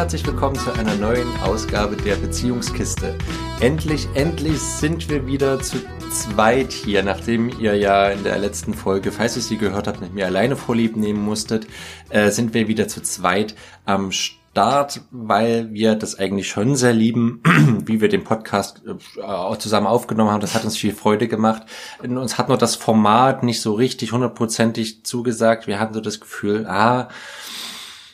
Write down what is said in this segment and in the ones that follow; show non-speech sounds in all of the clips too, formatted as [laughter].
Herzlich willkommen zu einer neuen Ausgabe der Beziehungskiste. Endlich, endlich sind wir wieder zu zweit hier, nachdem ihr ja in der letzten Folge, falls ihr sie gehört habt, mit mir alleine vorlieb nehmen musstet, äh, sind wir wieder zu zweit am Start, weil wir das eigentlich schon sehr lieben, [clears throat] wie wir den Podcast äh, zusammen aufgenommen haben. Das hat uns viel Freude gemacht. Uns hat nur das Format nicht so richtig hundertprozentig zugesagt. Wir hatten so das Gefühl, ah,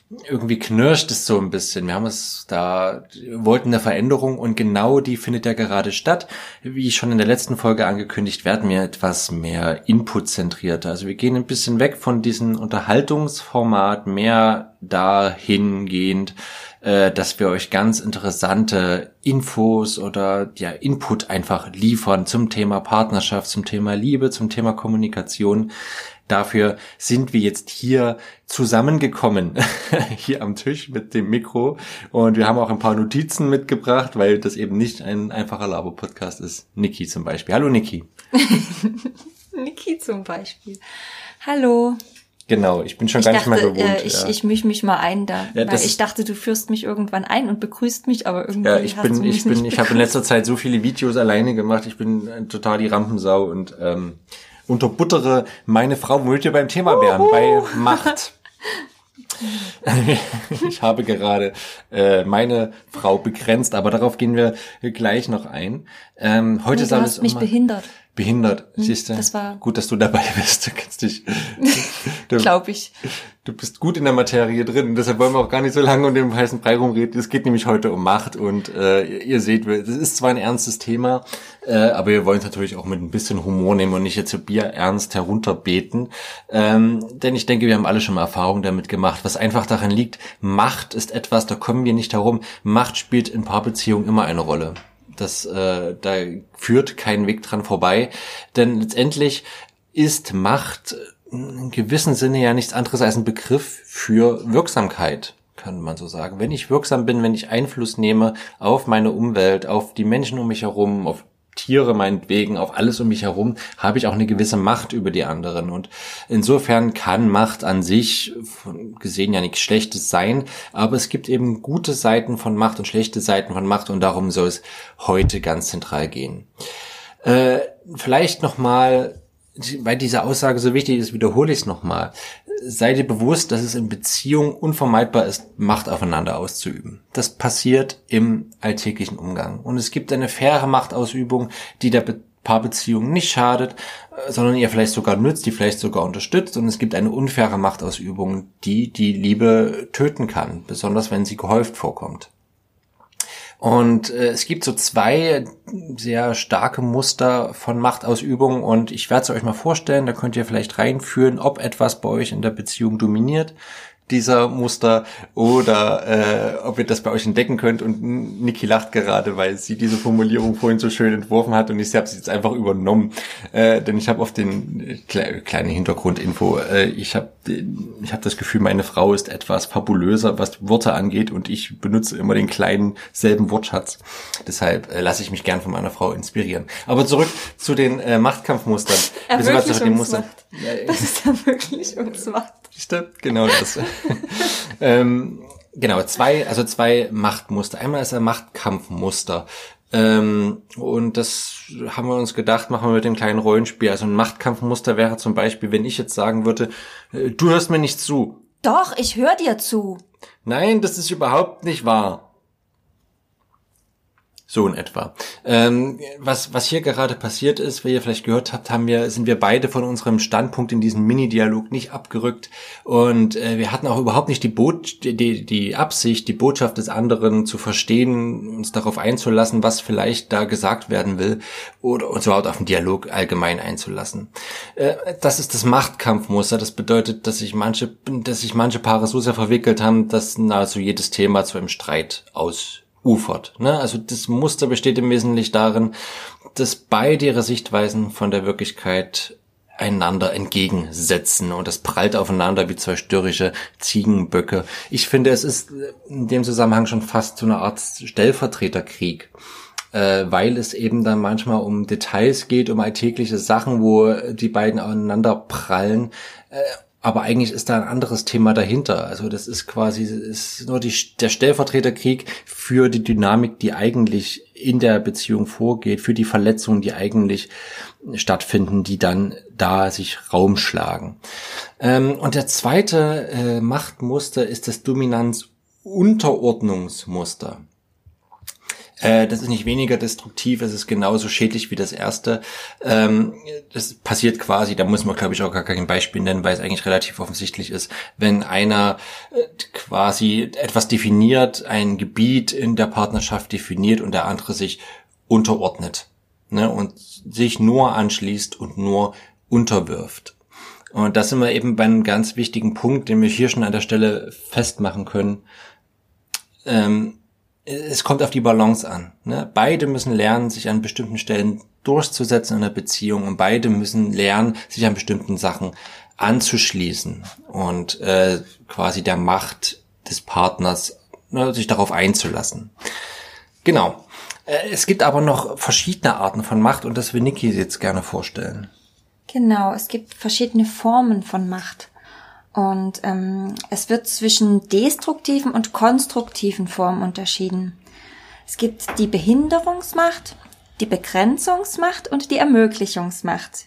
irgendwie knirscht es so ein bisschen. Wir haben es da, wollten eine Veränderung und genau die findet ja gerade statt. Wie schon in der letzten Folge angekündigt, werden wir etwas mehr Input-zentrierter. Also wir gehen ein bisschen weg von diesem Unterhaltungsformat, mehr dahingehend, äh, dass wir euch ganz interessante Infos oder ja Input einfach liefern zum Thema Partnerschaft, zum Thema Liebe, zum Thema Kommunikation. Dafür sind wir jetzt hier zusammengekommen, [laughs] hier am Tisch mit dem Mikro. Und wir haben auch ein paar Notizen mitgebracht, weil das eben nicht ein einfacher Labo-Podcast ist. Niki zum Beispiel. Hallo Niki. [laughs] Niki zum Beispiel. Hallo. Genau, ich bin schon ich gar dachte, nicht mehr gewohnt. Äh, ich, ja. ich misch mich mal ein da. Ja, weil ich dachte, du führst mich irgendwann ein und begrüßt mich, aber irgendwie ja, ich bin, ich bin, ich habe in letzter Zeit so viele Videos alleine gemacht. Ich bin total die Rampensau und ähm, unterbuttere meine Frau, womit wir beim Thema wären, Uhu. bei Macht. [laughs] ich habe gerade äh, meine Frau begrenzt, aber darauf gehen wir gleich noch ein. Ähm, heute nee, soll es mich behindert. Behindert, hm, siehst du? Das war gut, dass du dabei bist. Du kennst dich. [laughs] Glaube ich. Du bist gut in der Materie drin. Deshalb wollen wir auch gar nicht so lange um den heißen Brei rumreden. Es geht nämlich heute um Macht und äh, ihr seht, das ist zwar ein ernstes Thema, äh, aber wir wollen es natürlich auch mit ein bisschen Humor nehmen und nicht jetzt so bierernst herunterbeten. Ähm, denn ich denke, wir haben alle schon mal Erfahrungen damit gemacht, was einfach daran liegt, Macht ist etwas, da kommen wir nicht herum. Macht spielt in Paarbeziehungen immer eine Rolle. Das, äh, da führt kein Weg dran vorbei. Denn letztendlich ist Macht in gewissem Sinne ja nichts anderes als ein Begriff für Wirksamkeit, kann man so sagen. Wenn ich wirksam bin, wenn ich Einfluss nehme auf meine Umwelt, auf die Menschen um mich herum, auf Tiere meinetwegen, auf alles um mich herum, habe ich auch eine gewisse Macht über die anderen. Und insofern kann Macht an sich gesehen ja nichts Schlechtes sein, aber es gibt eben gute Seiten von Macht und schlechte Seiten von Macht und darum soll es heute ganz zentral gehen. Äh, vielleicht nochmal weil diese Aussage so wichtig ist, wiederhole ich es nochmal. Sei dir bewusst, dass es in Beziehungen unvermeidbar ist, Macht aufeinander auszuüben. Das passiert im alltäglichen Umgang. Und es gibt eine faire Machtausübung, die der Paarbeziehung nicht schadet, äh, sondern ihr vielleicht sogar nützt, die vielleicht sogar unterstützt. Und es gibt eine unfaire Machtausübung, die die Liebe töten kann, besonders wenn sie gehäuft vorkommt. Und äh, es gibt so zwei sehr starke Muster von Machtausübung und ich werde es euch mal vorstellen, da könnt ihr vielleicht reinführen, ob etwas bei euch in der Beziehung dominiert dieser Muster oder äh, ob ihr das bei euch entdecken könnt. Und Niki lacht gerade, weil sie diese Formulierung vorhin so schön entworfen hat und ich habe sie jetzt einfach übernommen. Äh, denn ich habe auf den kle kleine Hintergrundinfo, äh, ich habe ich hab das Gefühl, meine Frau ist etwas fabulöser, was Worte angeht und ich benutze immer den kleinen selben Wortschatz. Deshalb äh, lasse ich mich gern von meiner Frau inspirieren. Aber zurück zu den äh, Machtkampfmustern. Er wirklich uns Muster. Macht. Das ist ja wirklich uns Macht. Stimmt, genau das. [laughs] ähm, genau, zwei, also zwei Machtmuster. Einmal ist ein Machtkampfmuster. Ähm, und das haben wir uns gedacht, machen wir mit dem kleinen Rollenspiel. Also ein Machtkampfmuster wäre zum Beispiel, wenn ich jetzt sagen würde, äh, du hörst mir nicht zu. Doch, ich höre dir zu. Nein, das ist überhaupt nicht wahr. So in etwa. Ähm, was, was hier gerade passiert ist, wie ihr vielleicht gehört habt, haben wir, sind wir beide von unserem Standpunkt in diesem Mini-Dialog nicht abgerückt. Und äh, wir hatten auch überhaupt nicht die, Bot die, die Absicht, die Botschaft des anderen zu verstehen, uns darauf einzulassen, was vielleicht da gesagt werden will, oder uns überhaupt auf den Dialog allgemein einzulassen. Äh, das ist das Machtkampfmuster. Das bedeutet, dass sich manche, dass sich manche Paare so sehr verwickelt haben, dass nahezu jedes Thema zu einem Streit aus ufert. Ne? Also das Muster besteht im Wesentlichen darin, dass beide ihre Sichtweisen von der Wirklichkeit einander entgegensetzen und das prallt aufeinander wie zwei störrische Ziegenböcke. Ich finde, es ist in dem Zusammenhang schon fast so eine Art Stellvertreterkrieg, äh, weil es eben dann manchmal um Details geht, um alltägliche Sachen, wo die beiden aneinander prallen. Äh, aber eigentlich ist da ein anderes Thema dahinter. Also das ist quasi ist nur die, der Stellvertreterkrieg für die Dynamik, die eigentlich in der Beziehung vorgeht, für die Verletzungen, die eigentlich stattfinden, die dann da sich Raum schlagen. Ähm, und der zweite äh, Machtmuster ist das Dominanz-Unterordnungsmuster. Äh, das ist nicht weniger destruktiv, es ist genauso schädlich wie das erste. Ähm, das passiert quasi, da muss man glaube ich auch gar kein Beispiel nennen, weil es eigentlich relativ offensichtlich ist, wenn einer äh, quasi etwas definiert, ein Gebiet in der Partnerschaft definiert und der andere sich unterordnet ne, und sich nur anschließt und nur unterwirft. Und das sind wir eben bei einem ganz wichtigen Punkt, den wir hier schon an der Stelle festmachen können. Ähm, es kommt auf die Balance an. Ne? Beide müssen lernen, sich an bestimmten Stellen durchzusetzen in einer Beziehung und beide müssen lernen, sich an bestimmten Sachen anzuschließen und äh, quasi der Macht des Partners ne, sich darauf einzulassen. Genau. Äh, es gibt aber noch verschiedene Arten von Macht und das will Niki jetzt gerne vorstellen. Genau, es gibt verschiedene Formen von Macht. Und ähm, es wird zwischen destruktiven und konstruktiven Formen unterschieden. Es gibt die Behinderungsmacht, die Begrenzungsmacht und die Ermöglichungsmacht,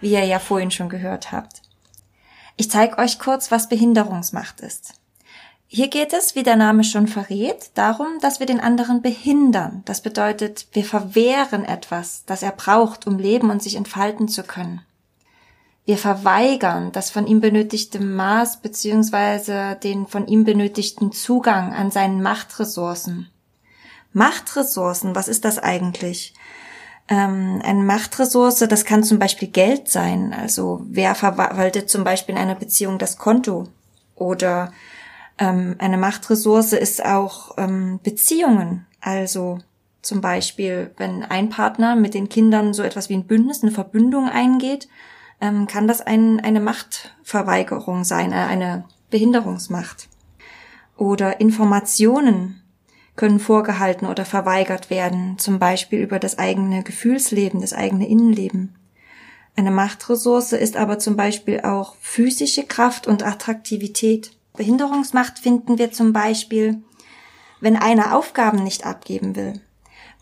wie ihr ja vorhin schon gehört habt. Ich zeige euch kurz, was Behinderungsmacht ist. Hier geht es, wie der Name schon verrät, darum, dass wir den anderen behindern. Das bedeutet, wir verwehren etwas, das er braucht, um leben und sich entfalten zu können. Wir verweigern das von ihm benötigte Maß beziehungsweise den von ihm benötigten Zugang an seinen Machtressourcen. Machtressourcen, was ist das eigentlich? Ähm, eine Machtressource, das kann zum Beispiel Geld sein. Also wer verwaltet zum Beispiel in einer Beziehung das Konto? Oder ähm, eine Machtressource ist auch ähm, Beziehungen. Also zum Beispiel, wenn ein Partner mit den Kindern so etwas wie ein Bündnis, eine Verbündung eingeht, ähm, kann das ein, eine Machtverweigerung sein, äh, eine Behinderungsmacht. Oder Informationen können vorgehalten oder verweigert werden, zum Beispiel über das eigene Gefühlsleben, das eigene Innenleben. Eine Machtressource ist aber zum Beispiel auch physische Kraft und Attraktivität. Behinderungsmacht finden wir zum Beispiel, wenn einer Aufgaben nicht abgeben will,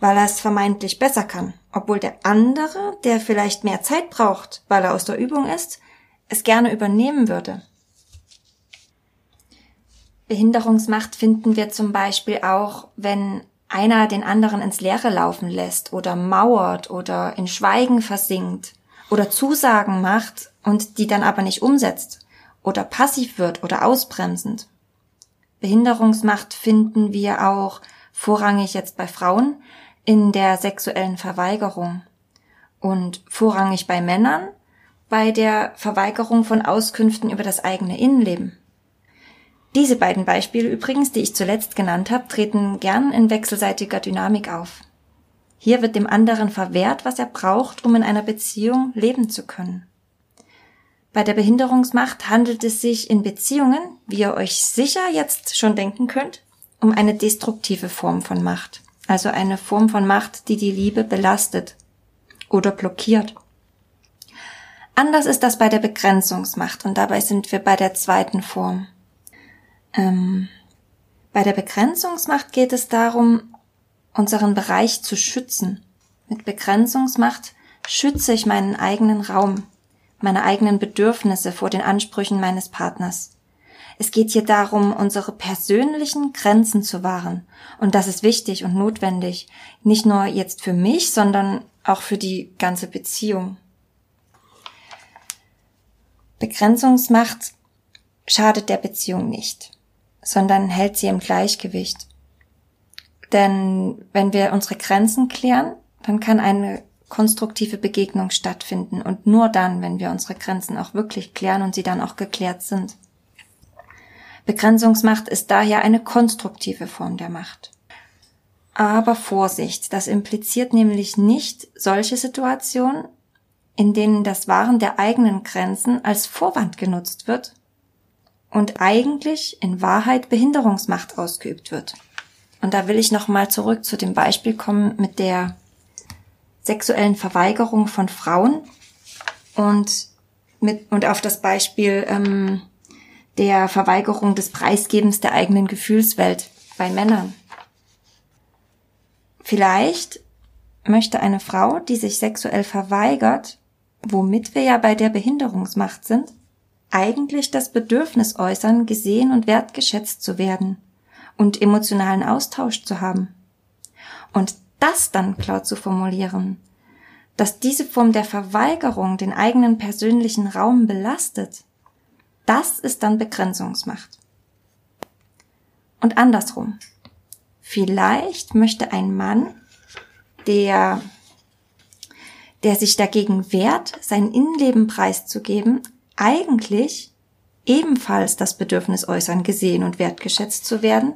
weil er es vermeintlich besser kann obwohl der andere, der vielleicht mehr Zeit braucht, weil er aus der Übung ist, es gerne übernehmen würde. Behinderungsmacht finden wir zum Beispiel auch, wenn einer den anderen ins Leere laufen lässt oder mauert oder in Schweigen versinkt oder Zusagen macht und die dann aber nicht umsetzt oder passiv wird oder ausbremsend. Behinderungsmacht finden wir auch vorrangig jetzt bei Frauen, in der sexuellen Verweigerung und vorrangig bei Männern bei der Verweigerung von Auskünften über das eigene Innenleben. Diese beiden Beispiele übrigens, die ich zuletzt genannt habe, treten gern in wechselseitiger Dynamik auf. Hier wird dem anderen verwehrt, was er braucht, um in einer Beziehung leben zu können. Bei der Behinderungsmacht handelt es sich in Beziehungen, wie ihr euch sicher jetzt schon denken könnt, um eine destruktive Form von Macht also eine Form von Macht, die die Liebe belastet oder blockiert. Anders ist das bei der Begrenzungsmacht und dabei sind wir bei der zweiten Form. Ähm, bei der Begrenzungsmacht geht es darum, unseren Bereich zu schützen. Mit Begrenzungsmacht schütze ich meinen eigenen Raum, meine eigenen Bedürfnisse vor den Ansprüchen meines Partners. Es geht hier darum, unsere persönlichen Grenzen zu wahren. Und das ist wichtig und notwendig. Nicht nur jetzt für mich, sondern auch für die ganze Beziehung. Begrenzungsmacht schadet der Beziehung nicht, sondern hält sie im Gleichgewicht. Denn wenn wir unsere Grenzen klären, dann kann eine konstruktive Begegnung stattfinden und nur dann, wenn wir unsere Grenzen auch wirklich klären und sie dann auch geklärt sind. Begrenzungsmacht ist daher eine konstruktive Form der Macht. Aber Vorsicht, das impliziert nämlich nicht solche Situationen, in denen das Wahren der eigenen Grenzen als Vorwand genutzt wird und eigentlich in Wahrheit Behinderungsmacht ausgeübt wird. Und da will ich nochmal zurück zu dem Beispiel kommen mit der sexuellen Verweigerung von Frauen und mit und auf das Beispiel ähm, der Verweigerung des Preisgebens der eigenen Gefühlswelt bei Männern. Vielleicht möchte eine Frau, die sich sexuell verweigert, womit wir ja bei der Behinderungsmacht sind, eigentlich das Bedürfnis äußern, gesehen und wertgeschätzt zu werden und emotionalen Austausch zu haben. Und das dann klar zu formulieren, dass diese Form der Verweigerung den eigenen persönlichen Raum belastet, das ist dann Begrenzungsmacht. Und andersrum. Vielleicht möchte ein Mann, der, der sich dagegen wehrt, sein Innenleben preiszugeben, eigentlich ebenfalls das Bedürfnis äußern, gesehen und wertgeschätzt zu werden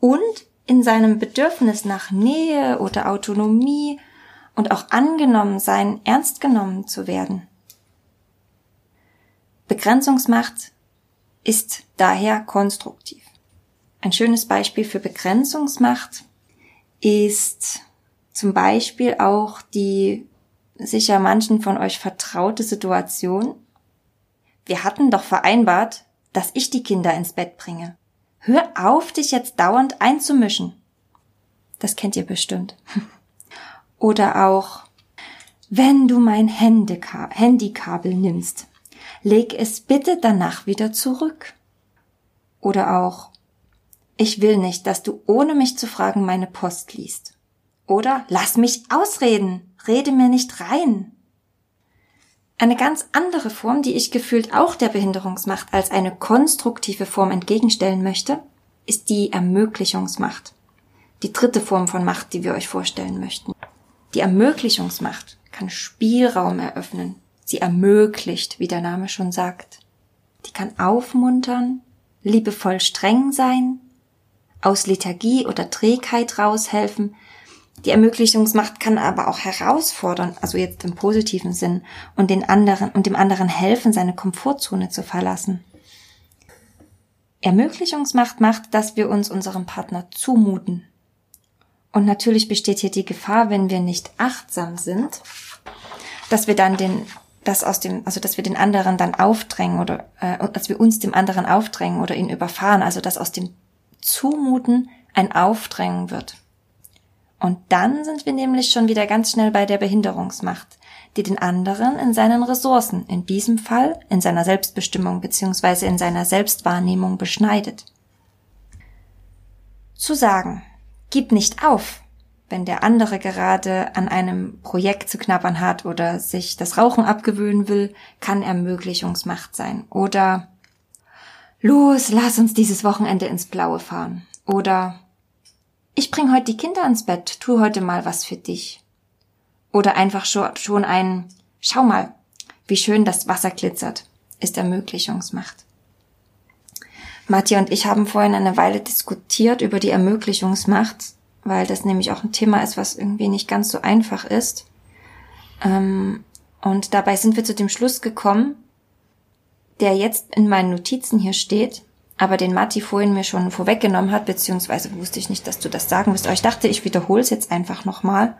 und in seinem Bedürfnis nach Nähe oder Autonomie und auch angenommen sein, ernst genommen zu werden. Begrenzungsmacht ist daher konstruktiv. Ein schönes Beispiel für Begrenzungsmacht ist zum Beispiel auch die sicher manchen von euch vertraute Situation. Wir hatten doch vereinbart, dass ich die Kinder ins Bett bringe. Hör auf, dich jetzt dauernd einzumischen. Das kennt ihr bestimmt. [laughs] Oder auch, wenn du mein Handykabel nimmst, leg es bitte danach wieder zurück. Oder auch, ich will nicht, dass du ohne mich zu fragen meine Post liest. Oder lass mich ausreden, rede mir nicht rein. Eine ganz andere Form, die ich gefühlt auch der Behinderungsmacht als eine konstruktive Form entgegenstellen möchte, ist die Ermöglichungsmacht. Die dritte Form von Macht, die wir euch vorstellen möchten. Die Ermöglichungsmacht kann Spielraum eröffnen. Sie ermöglicht, wie der Name schon sagt. Die kann aufmuntern, liebevoll streng sein, aus Lethargie oder Trägheit raushelfen. Die Ermöglichungsmacht kann aber auch herausfordern, also jetzt im positiven Sinn, und den anderen und dem anderen helfen, seine Komfortzone zu verlassen. Ermöglichungsmacht macht, dass wir uns unserem Partner zumuten, und natürlich besteht hier die Gefahr, wenn wir nicht achtsam sind, dass wir dann den, das aus dem, also dass wir den anderen dann aufdrängen oder äh, dass wir uns dem anderen aufdrängen oder ihn überfahren, also dass aus dem Zumuten ein Aufdrängen wird. Und dann sind wir nämlich schon wieder ganz schnell bei der Behinderungsmacht, die den anderen in seinen Ressourcen, in diesem Fall in seiner Selbstbestimmung beziehungsweise in seiner Selbstwahrnehmung beschneidet. Zu sagen, Gib nicht auf, wenn der andere gerade an einem Projekt zu knabbern hat oder sich das Rauchen abgewöhnen will, kann Ermöglichungsmacht sein. Oder Los, lass uns dieses Wochenende ins Blaue fahren. Oder Ich bring heute die Kinder ins Bett, tu heute mal was für dich. Oder einfach schon ein Schau mal, wie schön das Wasser glitzert, ist Ermöglichungsmacht. Matja und ich haben vorhin eine Weile diskutiert über die Ermöglichungsmacht, weil das nämlich auch ein Thema ist, was irgendwie nicht ganz so einfach ist. Ähm, und dabei sind wir zu dem Schluss gekommen, der jetzt in meinen Notizen hier steht, aber den Matti vorhin mir schon vorweggenommen hat, beziehungsweise wusste ich nicht, dass du das sagen wirst, aber ich dachte, ich wiederhole es jetzt einfach nochmal.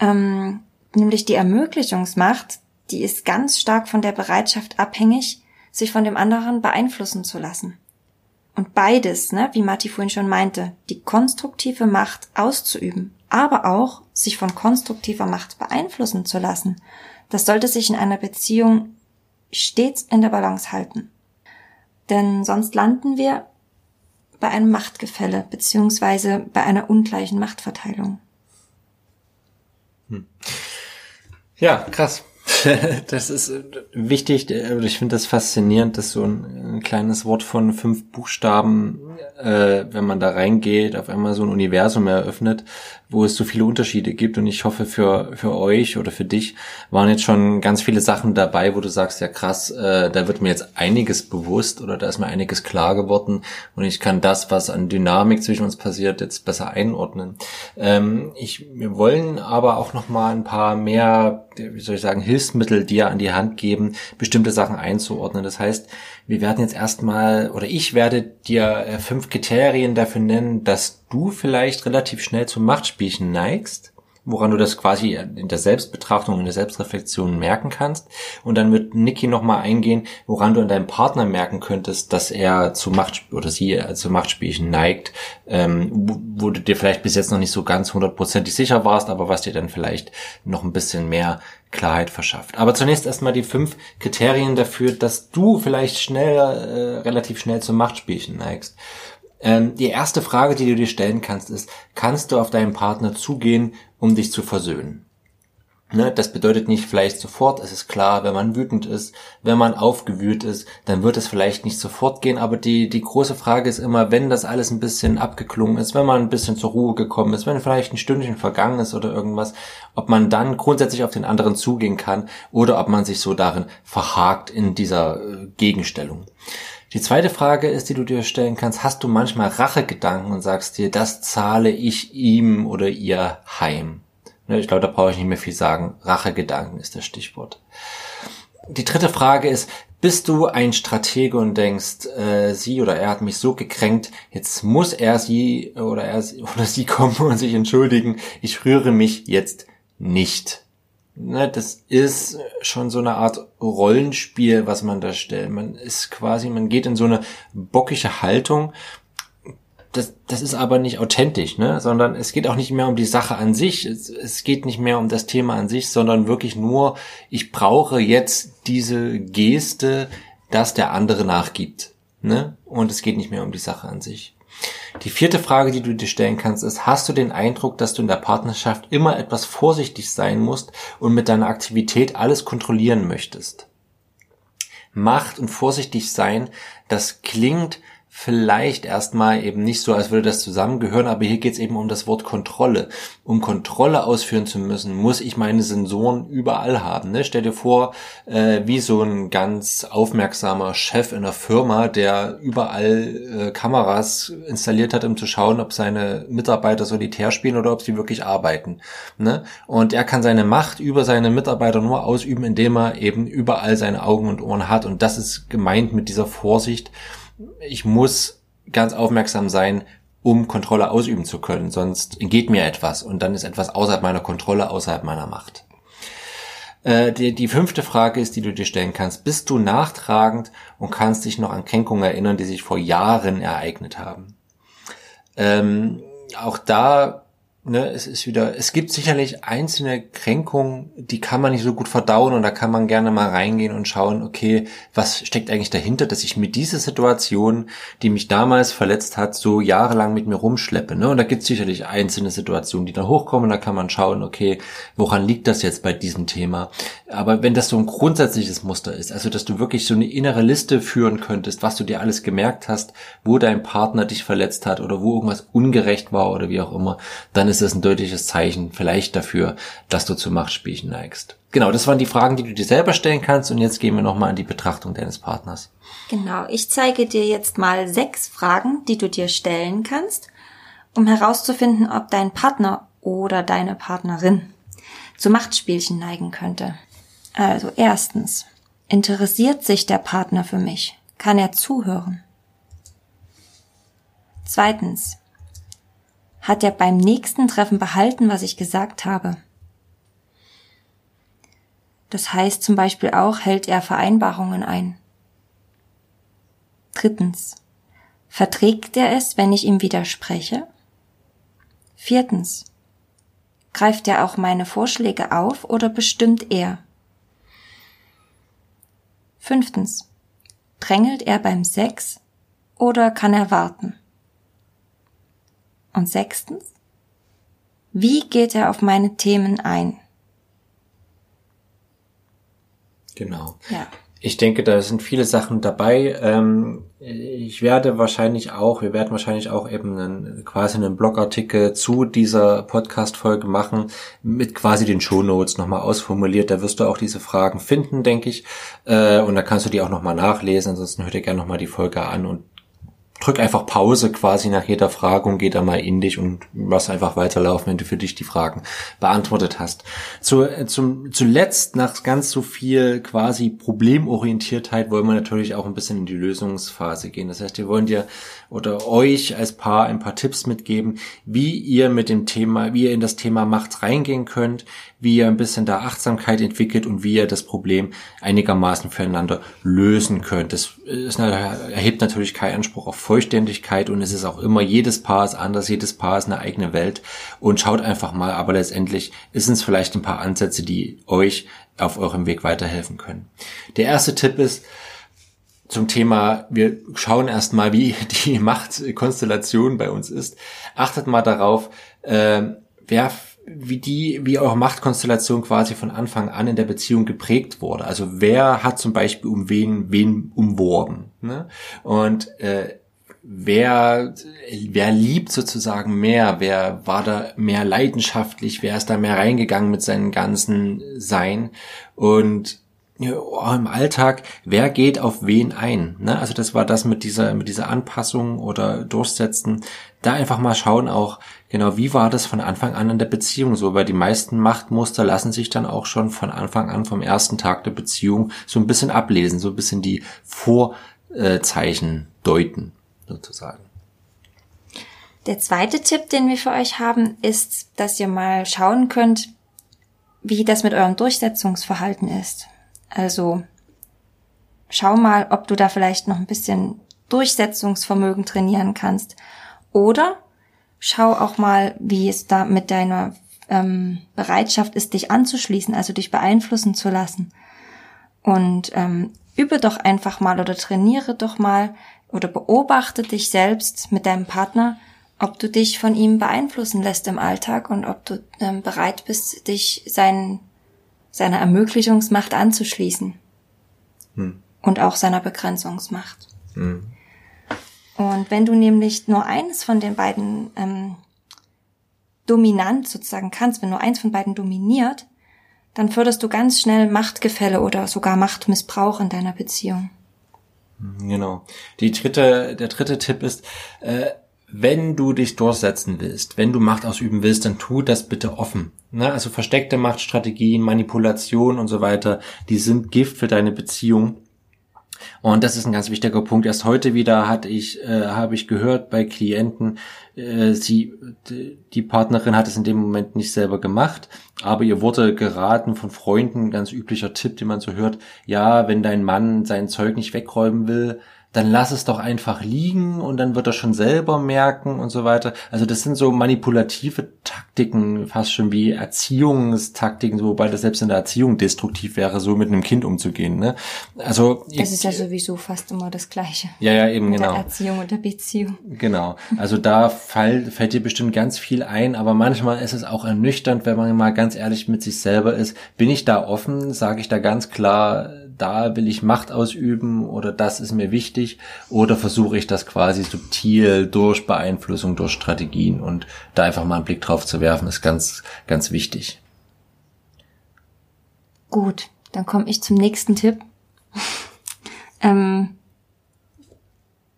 Ähm, nämlich die Ermöglichungsmacht, die ist ganz stark von der Bereitschaft abhängig, sich von dem anderen beeinflussen zu lassen. Und beides, ne, wie Matti vorhin schon meinte, die konstruktive Macht auszuüben, aber auch sich von konstruktiver Macht beeinflussen zu lassen, das sollte sich in einer Beziehung stets in der Balance halten. Denn sonst landen wir bei einem Machtgefälle beziehungsweise bei einer ungleichen Machtverteilung. Hm. Ja, krass. [laughs] das ist äh, wichtig, äh, ich finde das faszinierend, dass so ein, ein, kleines Wort von fünf Buchstaben, äh, wenn man da reingeht, auf einmal so ein Universum eröffnet, wo es so viele Unterschiede gibt. Und ich hoffe, für, für euch oder für dich waren jetzt schon ganz viele Sachen dabei, wo du sagst, ja krass, äh, da wird mir jetzt einiges bewusst oder da ist mir einiges klar geworden und ich kann das, was an Dynamik zwischen uns passiert, jetzt besser einordnen. Ähm, ich, wir wollen aber auch noch mal ein paar mehr, wie soll ich sagen, Hilfsmittel dir an die Hand geben, bestimmte Sachen einzuordnen. Das heißt, wir werden jetzt erstmal, oder ich werde dir äh, fünf Kriterien dafür nennen, dass du vielleicht relativ schnell zum Machtspielchen neigst woran du das quasi in der Selbstbetrachtung, in der Selbstreflexion merken kannst. Und dann wird Niki nochmal eingehen, woran du in deinem Partner merken könntest, dass er zu Macht oder sie zu Machtspielchen neigt, ähm, wo, du dir vielleicht bis jetzt noch nicht so ganz hundertprozentig sicher warst, aber was dir dann vielleicht noch ein bisschen mehr Klarheit verschafft. Aber zunächst erstmal die fünf Kriterien dafür, dass du vielleicht schnell, äh, relativ schnell zum Machtspielchen neigst. Ähm, die erste Frage, die du dir stellen kannst, ist, kannst du auf deinen Partner zugehen, um dich zu versöhnen? Ne, das bedeutet nicht vielleicht sofort, es ist klar, wenn man wütend ist, wenn man aufgewühlt ist, dann wird es vielleicht nicht sofort gehen, aber die, die große Frage ist immer, wenn das alles ein bisschen abgeklungen ist, wenn man ein bisschen zur Ruhe gekommen ist, wenn vielleicht ein Stündchen vergangen ist oder irgendwas, ob man dann grundsätzlich auf den anderen zugehen kann oder ob man sich so darin verhakt in dieser äh, Gegenstellung. Die zweite Frage ist, die du dir stellen kannst, hast du manchmal Rachegedanken und sagst dir, das zahle ich ihm oder ihr heim? Ne, ich glaube, da brauche ich nicht mehr viel sagen. Rachegedanken ist das Stichwort. Die dritte Frage ist, bist du ein Stratege und denkst, äh, sie oder er hat mich so gekränkt, jetzt muss er sie oder er [laughs] oder sie kommen und sich entschuldigen, ich rühre mich jetzt nicht. Ne, das ist schon so eine Art Rollenspiel, was man da stellt. Man ist quasi, man geht in so eine bockige Haltung das, das ist aber nicht authentisch, ne? sondern es geht auch nicht mehr um die Sache an sich, es, es geht nicht mehr um das Thema an sich, sondern wirklich nur, ich brauche jetzt diese Geste, dass der andere nachgibt. Ne? Und es geht nicht mehr um die Sache an sich. Die vierte Frage, die du dir stellen kannst, ist, hast du den Eindruck, dass du in der Partnerschaft immer etwas vorsichtig sein musst und mit deiner Aktivität alles kontrollieren möchtest? Macht und vorsichtig sein, das klingt vielleicht erstmal eben nicht so, als würde das zusammengehören, aber hier geht es eben um das Wort Kontrolle. Um Kontrolle ausführen zu müssen, muss ich meine Sensoren überall haben. Ne? Stell dir vor, äh, wie so ein ganz aufmerksamer Chef in einer Firma, der überall äh, Kameras installiert hat, um zu schauen, ob seine Mitarbeiter solitär spielen oder ob sie wirklich arbeiten. Ne? Und er kann seine Macht über seine Mitarbeiter nur ausüben, indem er eben überall seine Augen und Ohren hat. Und das ist gemeint mit dieser Vorsicht, ich muss ganz aufmerksam sein, um Kontrolle ausüben zu können, sonst entgeht mir etwas und dann ist etwas außerhalb meiner Kontrolle, außerhalb meiner Macht. Äh, die, die fünfte Frage ist, die du dir stellen kannst, bist du nachtragend und kannst dich noch an Kränkungen erinnern, die sich vor Jahren ereignet haben? Ähm, auch da ne, es ist wieder, es gibt sicherlich einzelne Kränkungen, die kann man nicht so gut verdauen und da kann man gerne mal reingehen und schauen, okay, was steckt eigentlich dahinter, dass ich mit dieser Situation, die mich damals verletzt hat, so jahrelang mit mir rumschleppe. Ne? Und da gibt es sicherlich einzelne Situationen, die da hochkommen, da kann man schauen, okay, woran liegt das jetzt bei diesem Thema? Aber wenn das so ein grundsätzliches Muster ist, also dass du wirklich so eine innere Liste führen könntest, was du dir alles gemerkt hast, wo dein Partner dich verletzt hat oder wo irgendwas ungerecht war oder wie auch immer, dann ist ist das ein deutliches Zeichen vielleicht dafür, dass du zu Machtspielchen neigst. Genau, das waren die Fragen, die du dir selber stellen kannst und jetzt gehen wir nochmal an die Betrachtung deines Partners. Genau, ich zeige dir jetzt mal sechs Fragen, die du dir stellen kannst, um herauszufinden, ob dein Partner oder deine Partnerin zu Machtspielchen neigen könnte. Also erstens, interessiert sich der Partner für mich? Kann er zuhören? Zweitens, hat er beim nächsten Treffen behalten, was ich gesagt habe. Das heißt zum Beispiel auch, hält er Vereinbarungen ein. Drittens. Verträgt er es, wenn ich ihm widerspreche? Viertens. Greift er auch meine Vorschläge auf oder bestimmt er? Fünftens. Drängelt er beim Sex oder kann er warten? Und sechstens, wie geht er auf meine Themen ein? Genau. Ja. Ich denke, da sind viele Sachen dabei. Ähm, ich werde wahrscheinlich auch, wir werden wahrscheinlich auch eben einen, quasi einen Blogartikel zu dieser Podcast-Folge machen, mit quasi den Shownotes nochmal ausformuliert. Da wirst du auch diese Fragen finden, denke ich. Äh, und da kannst du die auch nochmal nachlesen. Ansonsten hör dir gerne nochmal die Folge an und drück einfach Pause quasi nach jeder Frage und geh da mal in dich und lass einfach weiterlaufen, wenn du für dich die Fragen beantwortet hast. Zu, äh, zum, zuletzt, nach ganz so viel quasi Problemorientiertheit, wollen wir natürlich auch ein bisschen in die Lösungsphase gehen. Das heißt, wir wollen dir oder euch als Paar ein paar Tipps mitgeben, wie ihr mit dem Thema, wie ihr in das Thema Macht reingehen könnt, wie ihr ein bisschen da Achtsamkeit entwickelt und wie ihr das Problem einigermaßen füreinander lösen könnt. Das ist, erhebt natürlich keinen Anspruch auf Vollständigkeit und es ist auch immer, jedes Paar ist anders, jedes Paar ist eine eigene Welt und schaut einfach mal, aber letztendlich ist es vielleicht ein paar Ansätze, die euch auf eurem Weg weiterhelfen können. Der erste Tipp ist, zum Thema, wir schauen erstmal, wie [laughs] die Machtkonstellation bei uns ist. Achtet mal darauf, äh, wer wie die, wie eure Machtkonstellation quasi von Anfang an in der Beziehung geprägt wurde. Also wer hat zum Beispiel um wen, wen umworben. Ne? Und äh, wer, wer liebt sozusagen mehr, wer war da mehr leidenschaftlich, wer ist da mehr reingegangen mit seinem ganzen Sein und ja, im Alltag, wer geht auf wen ein? Ne? Also das war das mit dieser, mit dieser Anpassung oder Durchsetzen. Da einfach mal schauen auch, genau, wie war das von Anfang an in der Beziehung so? Weil die meisten Machtmuster lassen sich dann auch schon von Anfang an, vom ersten Tag der Beziehung, so ein bisschen ablesen, so ein bisschen die Vorzeichen deuten, sozusagen. Der zweite Tipp, den wir für euch haben, ist, dass ihr mal schauen könnt, wie das mit eurem Durchsetzungsverhalten ist. Also schau mal, ob du da vielleicht noch ein bisschen Durchsetzungsvermögen trainieren kannst. Oder schau auch mal, wie es da mit deiner ähm, Bereitschaft ist, dich anzuschließen, also dich beeinflussen zu lassen. Und ähm, übe doch einfach mal oder trainiere doch mal oder beobachte dich selbst mit deinem Partner, ob du dich von ihm beeinflussen lässt im Alltag und ob du ähm, bereit bist, dich seinen seiner Ermöglichungsmacht anzuschließen. Hm. Und auch seiner Begrenzungsmacht. Hm. Und wenn du nämlich nur eines von den beiden ähm, dominant sozusagen kannst, wenn nur eins von beiden dominiert, dann förderst du ganz schnell Machtgefälle oder sogar Machtmissbrauch in deiner Beziehung. Genau. Die dritte, der dritte Tipp ist, äh, wenn du dich durchsetzen willst, wenn du Macht ausüben willst, dann tu das bitte offen. Ne? Also versteckte Machtstrategien, Manipulation und so weiter, die sind Gift für deine Beziehung. Und das ist ein ganz wichtiger Punkt. Erst heute wieder hatte ich, äh, habe ich gehört bei Klienten, äh, sie, die Partnerin hat es in dem Moment nicht selber gemacht, aber ihr wurde geraten von Freunden, ganz üblicher Tipp, den man so hört, ja, wenn dein Mann sein Zeug nicht wegräumen will, dann lass es doch einfach liegen und dann wird er schon selber merken und so weiter. Also das sind so manipulative Taktiken, fast schon wie Erziehungstaktiken, wobei das selbst in der Erziehung destruktiv wäre, so mit einem Kind umzugehen. Ne? Also es ist ja sowieso fast immer das Gleiche. Ja, ja, eben mit genau. Der Erziehung und der Beziehung. Genau. Also da fall, fällt dir bestimmt ganz viel ein, aber manchmal ist es auch ernüchternd, wenn man mal ganz ehrlich mit sich selber ist. Bin ich da offen? Sage ich da ganz klar, da will ich Macht ausüben oder das ist mir wichtig oder versuche ich das quasi subtil durch Beeinflussung, durch Strategien und da einfach mal einen Blick drauf zu werfen, ist ganz, ganz wichtig. Gut, dann komme ich zum nächsten Tipp. [laughs] ähm,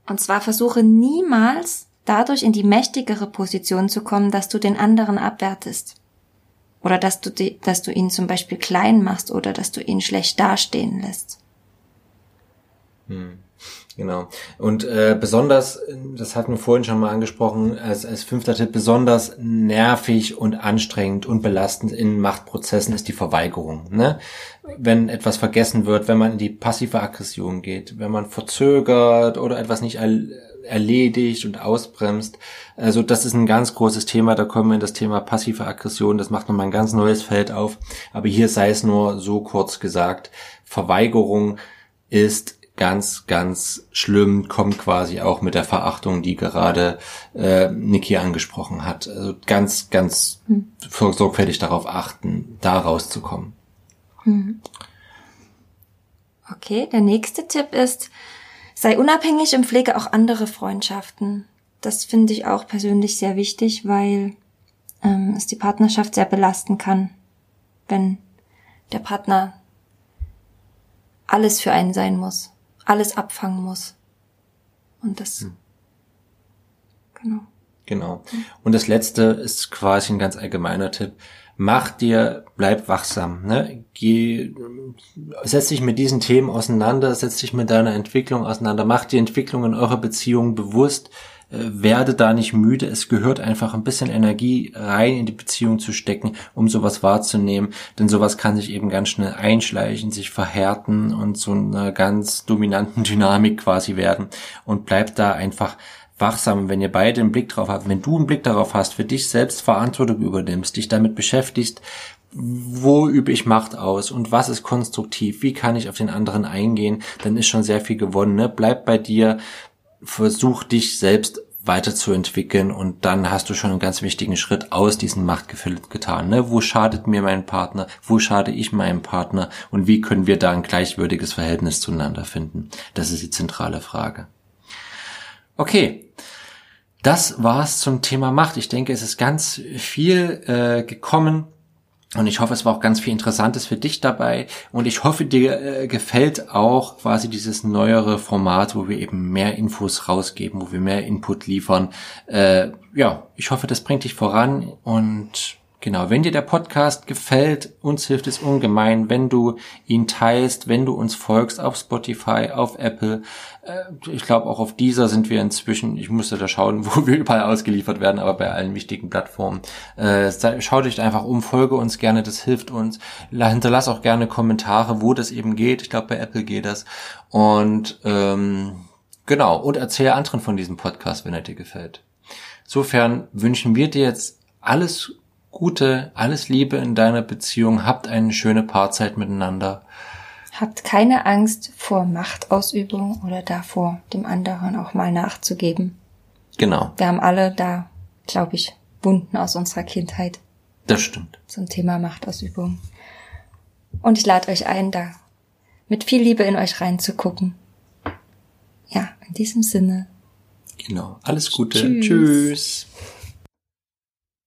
und zwar versuche niemals dadurch in die mächtigere Position zu kommen, dass du den anderen abwertest. Oder dass du, die, dass du ihn zum Beispiel klein machst oder dass du ihn schlecht dastehen lässt. Hm. Genau. Und äh, besonders, das hatten wir vorhin schon mal angesprochen, als, als fünfter Tipp, besonders nervig und anstrengend und belastend in Machtprozessen ist die Verweigerung. Ne? Wenn etwas vergessen wird, wenn man in die passive Aggression geht, wenn man verzögert oder etwas nicht erledigt und ausbremst. Also das ist ein ganz großes Thema, da kommen wir in das Thema passive Aggression, das macht nochmal ein ganz neues Feld auf. Aber hier sei es nur so kurz gesagt, Verweigerung ist ganz, ganz schlimm, kommt quasi auch mit der Verachtung, die gerade äh, Niki angesprochen hat. Also ganz, ganz hm. sorgfältig darauf achten, da rauszukommen. Hm. Okay, der nächste Tipp ist, Sei unabhängig und pflege auch andere Freundschaften. Das finde ich auch persönlich sehr wichtig, weil ähm, es die Partnerschaft sehr belasten kann, wenn der Partner alles für einen sein muss, alles abfangen muss. Und das hm. Genau. Genau. Und das letzte ist quasi ein ganz allgemeiner Tipp. Mach dir, bleib wachsam, ne? Geh, setz dich mit diesen Themen auseinander, setz dich mit deiner Entwicklung auseinander, mach die Entwicklung in eurer Beziehung bewusst, werde da nicht müde. Es gehört einfach ein bisschen Energie rein in die Beziehung zu stecken, um sowas wahrzunehmen. Denn sowas kann sich eben ganz schnell einschleichen, sich verhärten und so einer ganz dominanten [laughs] Dynamik quasi werden. Und bleibt da einfach wachsam, wenn ihr beide einen Blick drauf habt, wenn du einen Blick darauf hast, für dich selbst Verantwortung übernimmst, dich damit beschäftigst, wo übe ich Macht aus und was ist konstruktiv, wie kann ich auf den anderen eingehen, dann ist schon sehr viel gewonnen. Ne? Bleib bei dir, versuch dich selbst weiterzuentwickeln und dann hast du schon einen ganz wichtigen Schritt aus diesem Machtgefühl getan. Ne? Wo schadet mir mein Partner? Wo schade ich meinem Partner? Und wie können wir da ein gleichwürdiges Verhältnis zueinander finden? Das ist die zentrale Frage. Okay, das war's zum Thema Macht. Ich denke, es ist ganz viel äh, gekommen. Und ich hoffe, es war auch ganz viel Interessantes für dich dabei. Und ich hoffe, dir äh, gefällt auch quasi dieses neuere Format, wo wir eben mehr Infos rausgeben, wo wir mehr Input liefern. Äh, ja, ich hoffe, das bringt dich voran und Genau, wenn dir der Podcast gefällt, uns hilft es ungemein, wenn du ihn teilst, wenn du uns folgst auf Spotify, auf Apple. Äh, ich glaube, auch auf dieser sind wir inzwischen, ich musste da schauen, [laughs] wo wir überall ausgeliefert werden, aber bei allen wichtigen Plattformen. Äh, schau dich einfach um, folge uns gerne, das hilft uns. Hinterlass auch gerne Kommentare, wo das eben geht. Ich glaube, bei Apple geht das. Und ähm, genau, und erzähle anderen von diesem Podcast, wenn er dir gefällt. Insofern wünschen wir dir jetzt alles Gute, alles Liebe in deiner Beziehung, habt eine schöne Paarzeit miteinander. Habt keine Angst vor Machtausübung oder davor, dem anderen auch mal nachzugeben. Genau. Wir haben alle da, glaube ich, Wunden aus unserer Kindheit. Das stimmt. Zum Thema Machtausübung. Und ich lade euch ein, da mit viel Liebe in euch reinzugucken. Ja, in diesem Sinne. Genau. Alles Gute. Tschüss. Tschüss.